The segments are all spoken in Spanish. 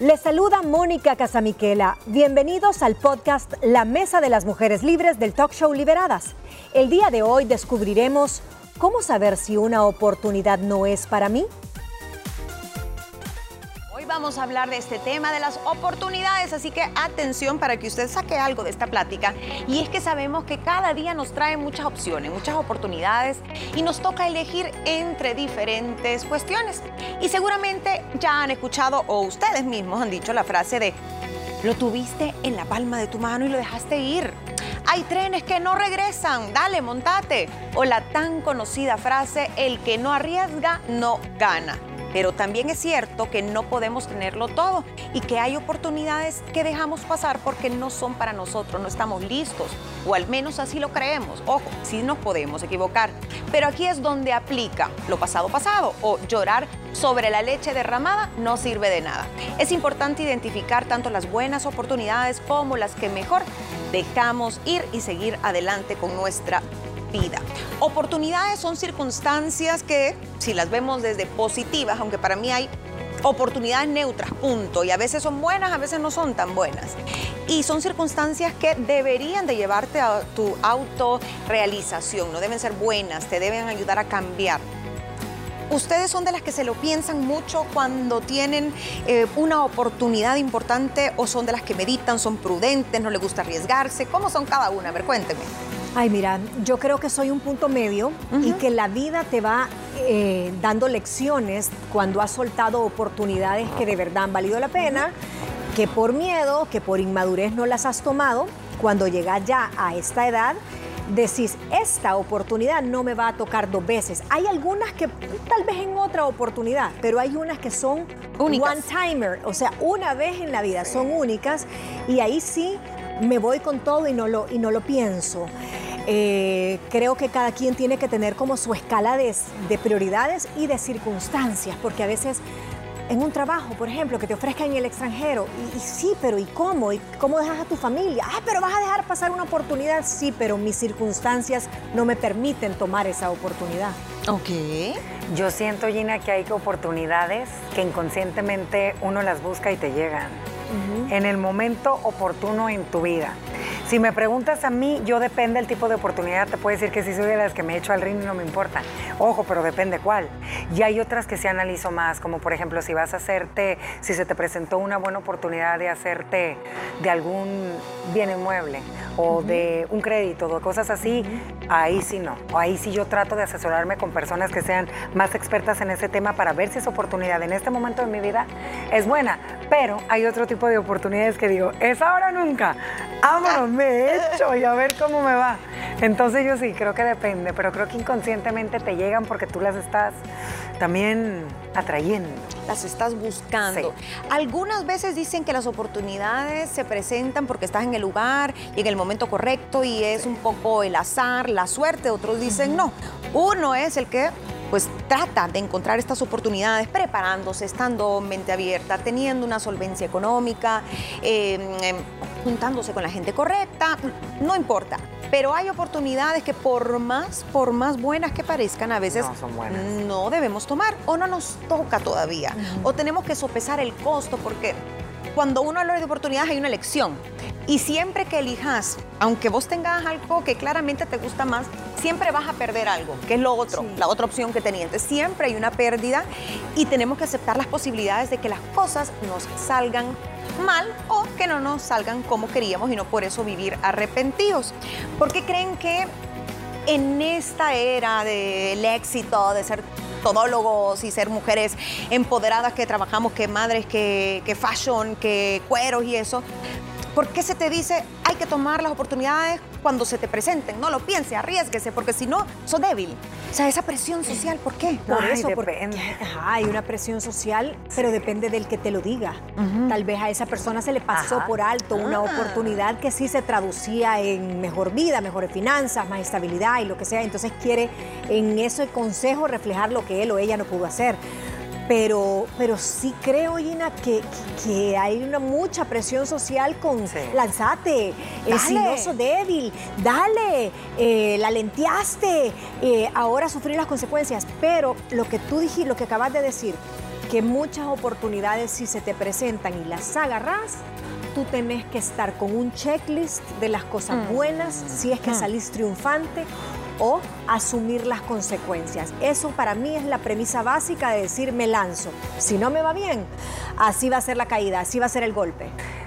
Les saluda Mónica Casamiquela. Bienvenidos al podcast La Mesa de las Mujeres Libres del Talk Show Liberadas. El día de hoy descubriremos cómo saber si una oportunidad no es para mí. Vamos a hablar de este tema de las oportunidades, así que atención para que usted saque algo de esta plática. Y es que sabemos que cada día nos trae muchas opciones, muchas oportunidades y nos toca elegir entre diferentes cuestiones. Y seguramente ya han escuchado o ustedes mismos han dicho la frase de lo tuviste en la palma de tu mano y lo dejaste ir. Hay trenes que no regresan, dale, montate. O la tan conocida frase, el que no arriesga no gana. Pero también es cierto que no podemos tenerlo todo y que hay oportunidades que dejamos pasar porque no son para nosotros, no estamos listos, o al menos así lo creemos. Ojo, sí nos podemos equivocar, pero aquí es donde aplica lo pasado pasado o llorar sobre la leche derramada no sirve de nada. Es importante identificar tanto las buenas oportunidades como las que mejor dejamos ir y seguir adelante con nuestra vida. Oportunidades son circunstancias que, si las vemos desde positivas, aunque para mí hay oportunidades neutras, punto, y a veces son buenas, a veces no son tan buenas. Y son circunstancias que deberían de llevarte a tu autorrealización, no deben ser buenas, te deben ayudar a cambiar. ¿Ustedes son de las que se lo piensan mucho cuando tienen eh, una oportunidad importante o son de las que meditan, son prudentes, no les gusta arriesgarse? ¿Cómo son cada una? A ver, cuénteme. Ay, mira, yo creo que soy un punto medio y que la vida te va eh, dando lecciones cuando has soltado oportunidades que de verdad han valido la pena, que por miedo, que por inmadurez no las has tomado. Cuando llegas ya a esta edad, decís, esta oportunidad no me va a tocar dos veces. Hay algunas que tal vez en otra oportunidad, pero hay unas que son one timer, o sea, una vez en la vida, son únicas y ahí sí me voy con todo y no lo, y no lo pienso. Eh, creo que cada quien tiene que tener como su escala de, prioridades y de circunstancias, porque a veces en un trabajo, por ejemplo, que te ofrezcan en el extranjero, y, sí, pero ¿y cómo? ¿Y cómo dejas a tu familia? Ah, pero vas a dejar pasar una oportunidad, sí, pero mis circunstancias no me permiten tomar esa oportunidad. Ok. Yo siento, Gina, que hay oportunidades que inconscientemente uno las busca y te llegan. En el momento oportuno en tu vida. Si me preguntas a mí, yo depende del tipo de oportunidad. Te puedo decir que si soy de las que me echo al ring y no me importa. Ojo, pero depende cuál. Y hay otras que se analizo más, como por ejemplo, si vas a hacerte, si se te presentó una buena oportunidad de hacerte de algún bien inmueble o de un crédito o cosas así, ahí sí no. O ahí sí yo trato de asesorarme con personas que sean más expertas en ese tema para ver si esa oportunidad en este momento de mi vida es buena. Pero hay otro tipo de oportunidades que digo, es ahora o nunca. Vámonos, me he hecho y a ver cómo me va. Entonces yo sí, creo que depende, pero creo que inconscientemente te llegan porque tú las estás también atrayendo. Las estás buscando. Algunas veces dicen que las oportunidades se presentan porque estás en el lugar y en el momento correcto y es un poco el azar, la suerte. Otros dicen no. Uno es el que pues trata de encontrar estas oportunidades preparándose, estando mente abierta, teniendo una solvencia económica, em, em, juntándose con la gente correcta, no importa. Pero hay oportunidades que por más, por más buenas que parezcan, a veces no, debemos tomar o no nos toca todavía. O tenemos que sopesar el costo porque cuando uno habla de oportunidades hay una elección. Y siempre que elijas, aunque vos tengas algo que claramente te gusta más, siempre vas a perder algo, que es lo otro, la otra opción que tenía. Entonces siempre hay una pérdida y tenemos que aceptar las posibilidades de que las cosas nos salgan mal o que no nos salgan como queríamos y no por eso vivir arrepentidos. ¿Por qué creen que en esta era del éxito, de ser todólogos y ser mujeres empoderadas que trabajamos, que madres, que, que fashion, que cueros y eso, ¿Por qué se te dice hay que tomar las oportunidades cuando se te presenten? No lo piense, arriesguese, porque si no, sos débil. O sea, esa presión social, ¿por qué? Por eso, porque hay una presión social, pero depende del que te lo diga. Tal vez a esa persona se le pasó por alto una ah. oportunidad que sí se traducía en mejor vida, mejores finanzas, más estabilidad y lo que sea. Entonces quiere en ese consejo reflejar lo que él o ella no pudo hacer. Pero, pero sí creo, Gina, que, que hay una mucha presión social con lanzate, el siloso débil, dale, eh, la lenteaste, eh, ahora sufrir las consecuencias. Pero lo que tú dijiste, lo que acabas de decir, que muchas oportunidades si se te presentan y las agarras, tú tenés que estar con un checklist de las cosas Mm. buenas, si es que salís triunfante o asumir las consecuencias. Eso para mí es la premisa básica de decir me lanzo. Si no me va bien, así va a ser la caída, así va a ser el golpe.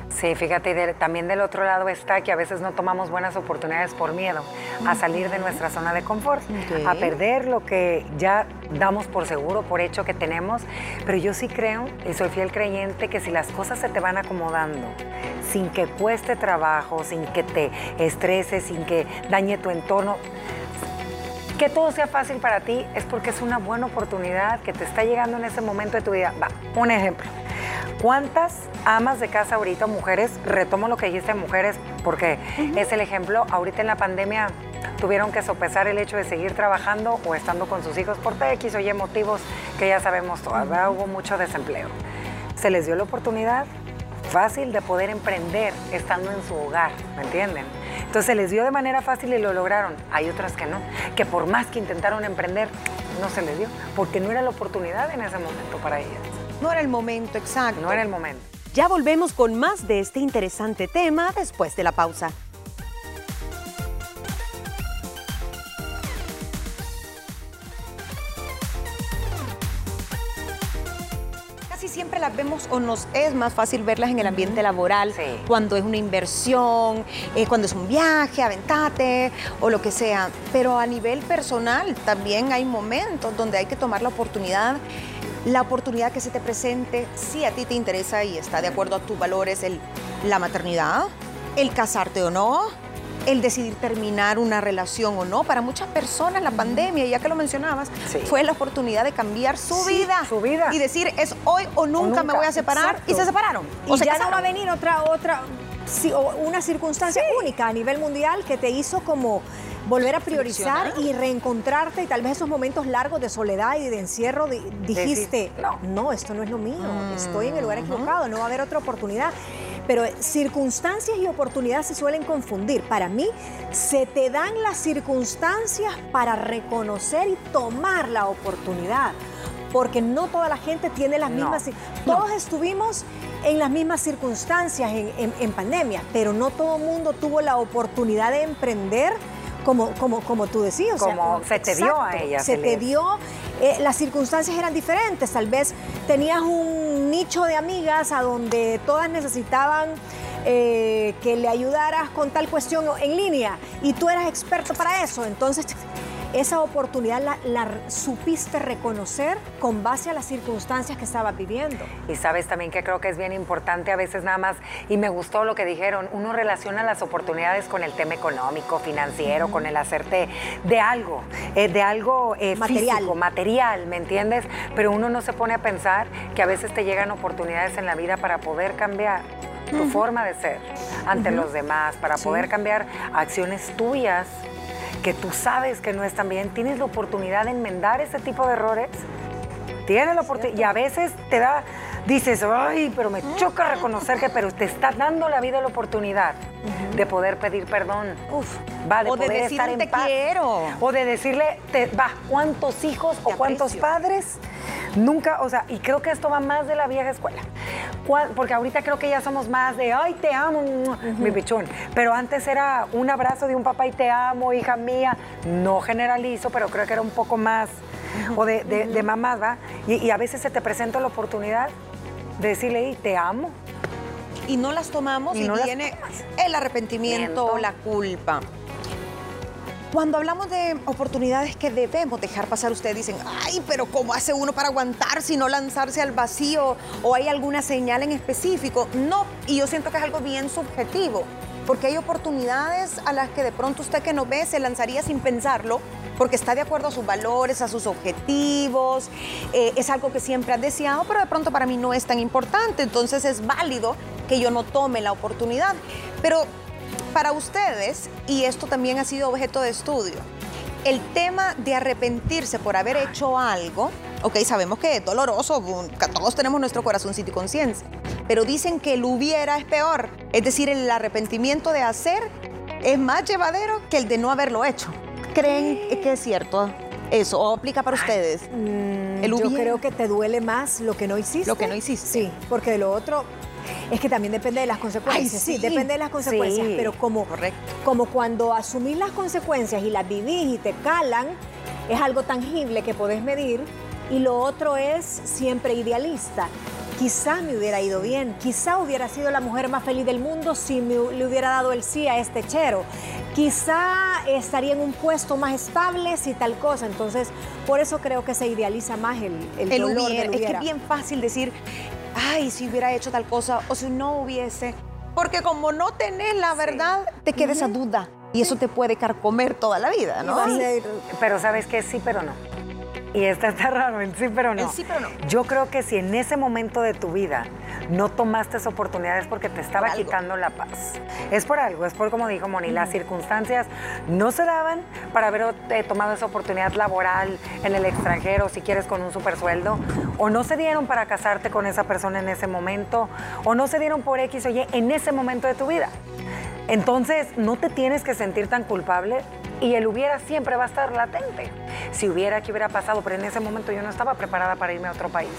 Sí, fíjate, de- también del otro lado está que a veces no tomamos buenas oportunidades por miedo a salir de nuestra zona de confort, a perder lo que ya damos por seguro, por hecho que tenemos. Pero yo sí creo, y soy fiel creyente, que si las cosas se te van acomodando, sin que cueste trabajo, sin que te estreses, sin que dañe tu entorno, que todo sea fácil para ti es porque es una buena oportunidad que te está llegando en ese momento de tu vida. Va, un ejemplo. ¿Cuántas amas de casa ahorita, mujeres, retomo lo que dijiste, mujeres, porque es el ejemplo, ahorita en la pandemia tuvieron que sopesar el hecho de seguir trabajando o estando con sus hijos por X o Y motivos que ya sabemos todas, ¿verdad? Hubo mucho desempleo. Se les dio la oportunidad fácil de poder emprender estando en su hogar, ¿me entienden? Entonces se les dio de manera fácil y lo lograron. Hay otras que no, que por más que intentaron emprender, no se les dio, porque no era la oportunidad en ese momento para ellas. No era el momento exacto. No era el momento. Ya volvemos con más de este interesante tema después de la pausa. Las vemos o nos es más fácil verlas en el ambiente laboral, Sí. cuando es una inversión, eh, cuando es un viaje, aventate o lo que sea. Pero a nivel personal también hay momentos donde hay que tomar la oportunidad la oportunidad que se te presente, si a ti te interesa y está de acuerdo a tus valores, el, la maternidad, el casarte o no, el decidir terminar una relación o no. Para muchas personas la pandemia, ya que lo mencionabas, Sí. fue la oportunidad de cambiar su Sí, vida. su vida. Y decir, es hoy o nunca, me nunca, voy a separar. exacto. Y se separaron. Y o se ya no casaron. va a venir otra, otra, una circunstancia única a nivel mundial que te hizo como volver a priorizar y reencontrarte y tal vez esos momentos largos de soledad y de encierro di- dijiste, no. no, esto no es lo mío, Mm, estoy en el lugar equivocado, no va a haber otra oportunidad. Pero circunstancias y oportunidades se suelen confundir. Para mí, se te dan las circunstancias para reconocer y tomar la oportunidad. Porque no toda la gente tiene las mismas... Todos estuvimos en las mismas circunstancias en, en- en pandemia, pero no todo el mundo tuvo la oportunidad de emprender como, como, como tú decías. o sea, Como se te dio a ella, Se te dio, eh, las circunstancias eran diferentes. Tal vez tenías un nicho de amigas a donde todas necesitaban eh, que le ayudaras con tal cuestión en línea y tú eras experto para eso. Entonces, esa oportunidad la, la supiste reconocer con base a las circunstancias que estabas viviendo. Y sabes también que creo que es bien importante a veces nada más, y me gustó lo que dijeron, uno relaciona las oportunidades con el tema económico, financiero, con el hacerte de algo, eh, de algo eh, Material. físico, material, ¿me entiendes? Pero uno no se pone a pensar que a veces te llegan oportunidades en la vida para poder cambiar tu forma de ser ante los demás, para poder cambiar acciones tuyas que tú sabes que no están bien, tienes la oportunidad de enmendar ese tipo de errores Tienes la oportunidad. Y a veces te da, dices, ay, pero me choca reconocer que, pero te está dando la vida la oportunidad de poder pedir perdón. Uf. Va, de O de poder decir estar en te paz. quiero. O de decirle, te, va, ¿cuántos hijos o cuántos aprecio. padres? Nunca, o sea, y creo que esto va más de la vieja escuela. Porque ahorita creo que ya somos más de, ay, te amo, mi pichón. Pero antes era un abrazo de un papá y te amo, hija mía. No generalizo, pero creo que era un poco más, o de, de, de mamás, ¿va? Y, y a veces se te presenta la oportunidad de decirle, "Ey, te amo. y no las tomamos Y y, no viene el arrepentimiento, Miento. la culpa. Cuando hablamos de oportunidades que debemos dejar pasar, ustedes dicen, ay, pero ¿cómo hace uno para aguantar si no lanzarse al vacío? ¿O hay alguna señal en específico? No, y yo siento que es algo bien subjetivo, porque hay oportunidades a las que de pronto usted que no ve se lanzaría sin pensarlo, porque está de acuerdo a sus valores, a sus objetivos, eh, es algo que siempre ha deseado, pero de pronto para mí no es tan importante, entonces es válido que yo no tome la oportunidad. Pero para ustedes, y esto también ha sido objeto de estudio, el tema de arrepentirse por haber hecho algo, ok, sabemos que es doloroso, todos tenemos nuestro corazoncito y conciencia, pero dicen que el hubiera es peor, es decir, el arrepentimiento de hacer es más llevadero que el de no haberlo hecho. ¿Creen que es cierto eso o aplica para ustedes? Mm, El Yo creo que te duele más lo que no hiciste. Lo que no hiciste. Sí, porque de lo otro es que también depende de las consecuencias. Ay, sí. sí. depende de las consecuencias, Sí. pero como, Correcto. como cuando asumís las consecuencias y las vivís y te calan, es algo tangible que podés medir y lo otro es siempre idealista. Quizá me hubiera ido bien, quizá hubiera sido la mujer más feliz del mundo si me, le hubiera dado el sí a este chero. Quizá estaría en un puesto más estable si tal cosa. Entonces, por eso creo que se idealiza más el, el, El dolor hubiera. del Es que es bien fácil decir, ay, si hubiera hecho tal cosa o si no hubiese. Porque como no tenés la verdad, te queda esa duda. Y eso te puede carcomer toda la vida, ¿no? Ser- Pero sabes que sí, pero no. Y esta está raro, sí, pero no. El sí, pero no. Yo creo que si en ese momento de tu vida no tomaste esa oportunidad es porque te estaba Por quitando la paz. Es por algo, es por como dijo Moni, las circunstancias no se daban para haber eh, tomado esa oportunidad laboral en el extranjero, si quieres con un super sueldo, o no se dieron para casarte con esa persona en ese momento, o no se dieron por X o Y en ese momento de tu vida. Entonces, no te tienes que sentir tan culpable y el hubiera siempre va a estar latente. Si hubiera, ¿qué hubiera pasado? Pero en ese momento yo no estaba preparada para irme a otro país.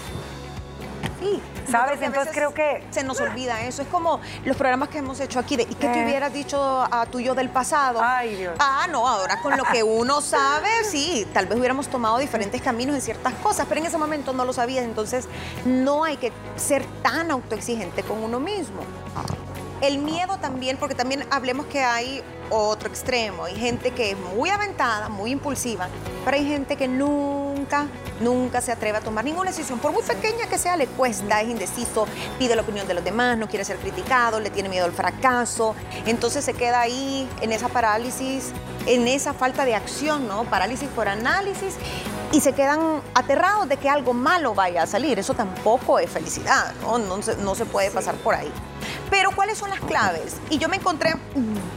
Sí. ¿Sabes? Que Entonces creo que- Se nos olvida eso. Es como los programas que hemos hecho aquí de ¿y qué te Eh. hubieras dicho a tu yo del pasado? Ay, Dios. Ah, no, ahora con lo que uno sabe, sí, tal vez hubiéramos tomado diferentes caminos en ciertas cosas, pero en ese momento no lo sabías, entonces no hay que ser tan autoexigente con uno mismo. El miedo también, porque también hablemos que hay otro extremo. Hay gente que es muy aventada, muy impulsiva, pero hay gente que nunca, nunca se atreve a tomar ninguna decisión. Por muy pequeña que sea, le cuesta, es indeciso, pide la opinión de los demás, no quiere ser criticado, le tiene miedo al fracaso. Entonces se queda ahí en esa parálisis, en esa falta de acción, ¿no? Parálisis por análisis. Y se quedan aterrados de que algo malo vaya a salir. Eso tampoco es felicidad, ¿no? No se, no se puede pasar por ahí. Pero ¿cuáles son las claves? Y yo me encontré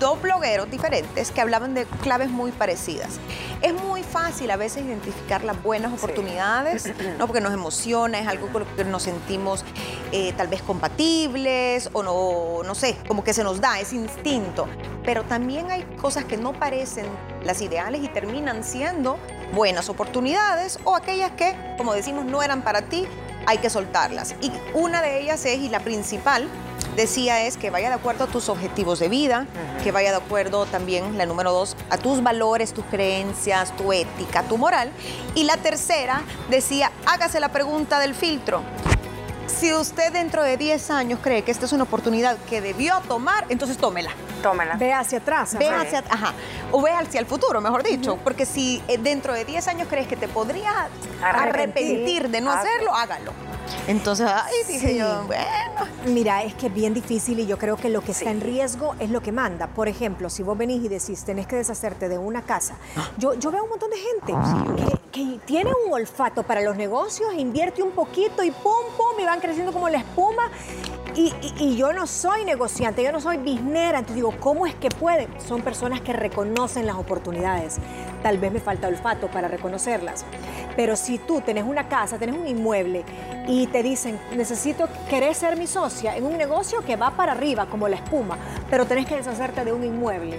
dos blogueros diferentes que hablaban de claves muy parecidas. Es muy fácil a veces identificar las buenas oportunidades, ¿no? porque nos emociona, es algo con lo que nos sentimos eh, tal vez compatibles o no, no sé, como que se nos da ese instinto. Pero también hay cosas que no parecen las ideales y terminan siendo buenas oportunidades o aquellas que, como decimos, no eran para ti, hay que soltarlas. Y una de ellas es, y la principal, decía es que vaya de acuerdo a tus objetivos de vida, que vaya de acuerdo también, la número dos, a tus valores, tus creencias, tu ética, tu moral. Y la tercera decía, hágase la pregunta del filtro. Si usted dentro de 10 años cree que esta es una oportunidad que debió tomar, entonces tómela. Tómela. Ve hacia atrás. Ve ajá. hacia, ajá, o ve hacia el futuro, mejor dicho. Porque si eh, dentro de 10 años crees que te podrías Arrepentir. arrepentir de no hacerlo, hágalo. Entonces, ay, dije Sí. yo, bueno. Mira, es que es bien difícil y yo creo que lo que está en riesgo es lo que manda. Por ejemplo, si vos venís y decís, tenés que deshacerte de una casa. Yo, yo veo un montón de gente que, que tiene un olfato para los negocios, invierte un poquito y pum, pum, y van creciendo como la espuma. Y, yo no soy negociante, yo no soy biznera, entonces digo, ¿cómo es que pueden? Son personas que reconocen las oportunidades. Tal vez me falta olfato para reconocerlas. Pero si tú tenés una casa, tenés un inmueble y te dicen, necesito, querés ser mi socia en un negocio que va para arriba como la espuma, pero tenés que deshacerte de un inmueble.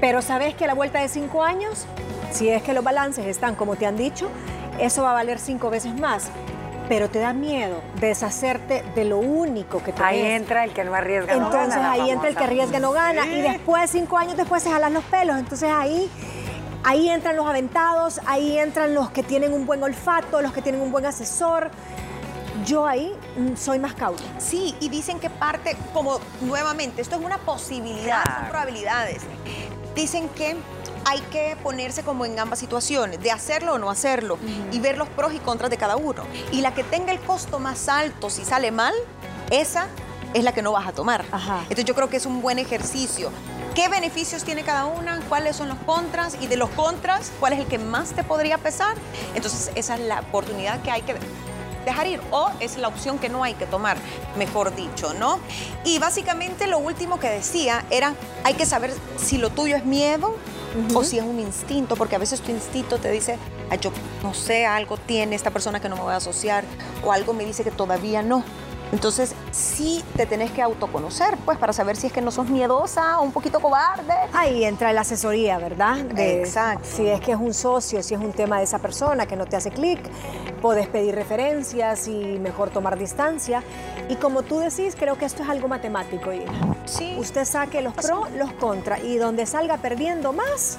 Pero sabes que a la vuelta de cinco años, si es que los balances están como te han dicho, eso va a valer cinco veces más. Pero te da miedo deshacerte de lo único que tenés. Ahí entra el que no arriesga. no Entonces gana, la ahí entra el que arriesga no gana y después, cinco años después, se jalan los pelos. Entonces ahí, ahí entran los aventados, ahí entran los que tienen un buen olfato, los que tienen un buen asesor. Yo ahí mm, soy más cauta. Sí, y dicen que parte, como nuevamente, esto es una posibilidad, son probabilidades. Dicen que hay que ponerse como en ambas situaciones, de hacerlo o no hacerlo, y ver los pros y contras de cada uno. Y la que tenga el costo más alto, si sale mal, esa es la que no vas a tomar. Ajá. Entonces yo creo que es un buen ejercicio. ¿Qué beneficios tiene cada una? ¿Cuáles son los contras? Y de los contras, ¿cuál es el que más te podría pesar? Entonces esa es la oportunidad que hay que dejar ir o es la opción que no hay que tomar, mejor dicho, ¿no? Y básicamente lo último que decía era, hay que saber si lo tuyo es miedo o si es un instinto, porque a veces tu instinto te dice, "Ay, yo no sé, algo tiene esta persona que no me voy a asociar o algo me dice que todavía no. Entonces, sí te tenés que autoconocer, pues, para saber si es que no sos miedosa o un poquito cobarde. Ahí entra la asesoría, ¿verdad? Exacto. Si es que es un socio, si es un tema de esa persona que no te hace clic, puedes pedir referencias y mejor tomar distancia. Y como tú decís, creo que esto es algo matemático. Sí. Usted saque los pros, los contras y donde salga perdiendo más,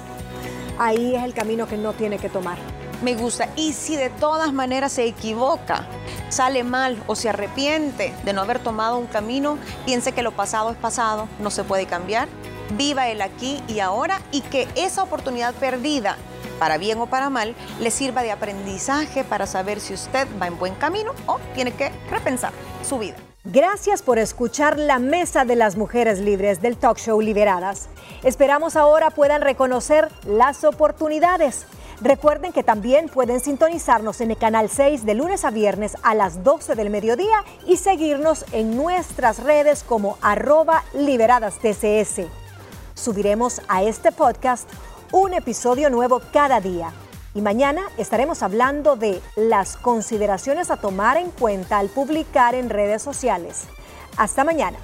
ahí es el camino que no tiene que tomar. Me gusta. Y si de todas maneras se equivoca, sale mal o se arrepiente de no haber tomado un camino, piense que lo pasado es pasado, no se puede cambiar. Viva el aquí y ahora y que esa oportunidad perdida, para bien o para mal, le sirva de aprendizaje para saber si usted va en buen camino o tiene que repensar su vida. Gracias por escuchar la Mesa de las Mujeres Libres del Talk Show Liberadas. Esperamos ahora puedan reconocer las oportunidades Recuerden que también pueden sintonizarnos en el canal 6 de lunes a viernes a las 12 del mediodía y seguirnos en nuestras redes como arroba liberadas TCS. Subiremos a este podcast un episodio nuevo cada día. Y mañana estaremos hablando de las consideraciones a tomar en cuenta al publicar en redes sociales. Hasta mañana.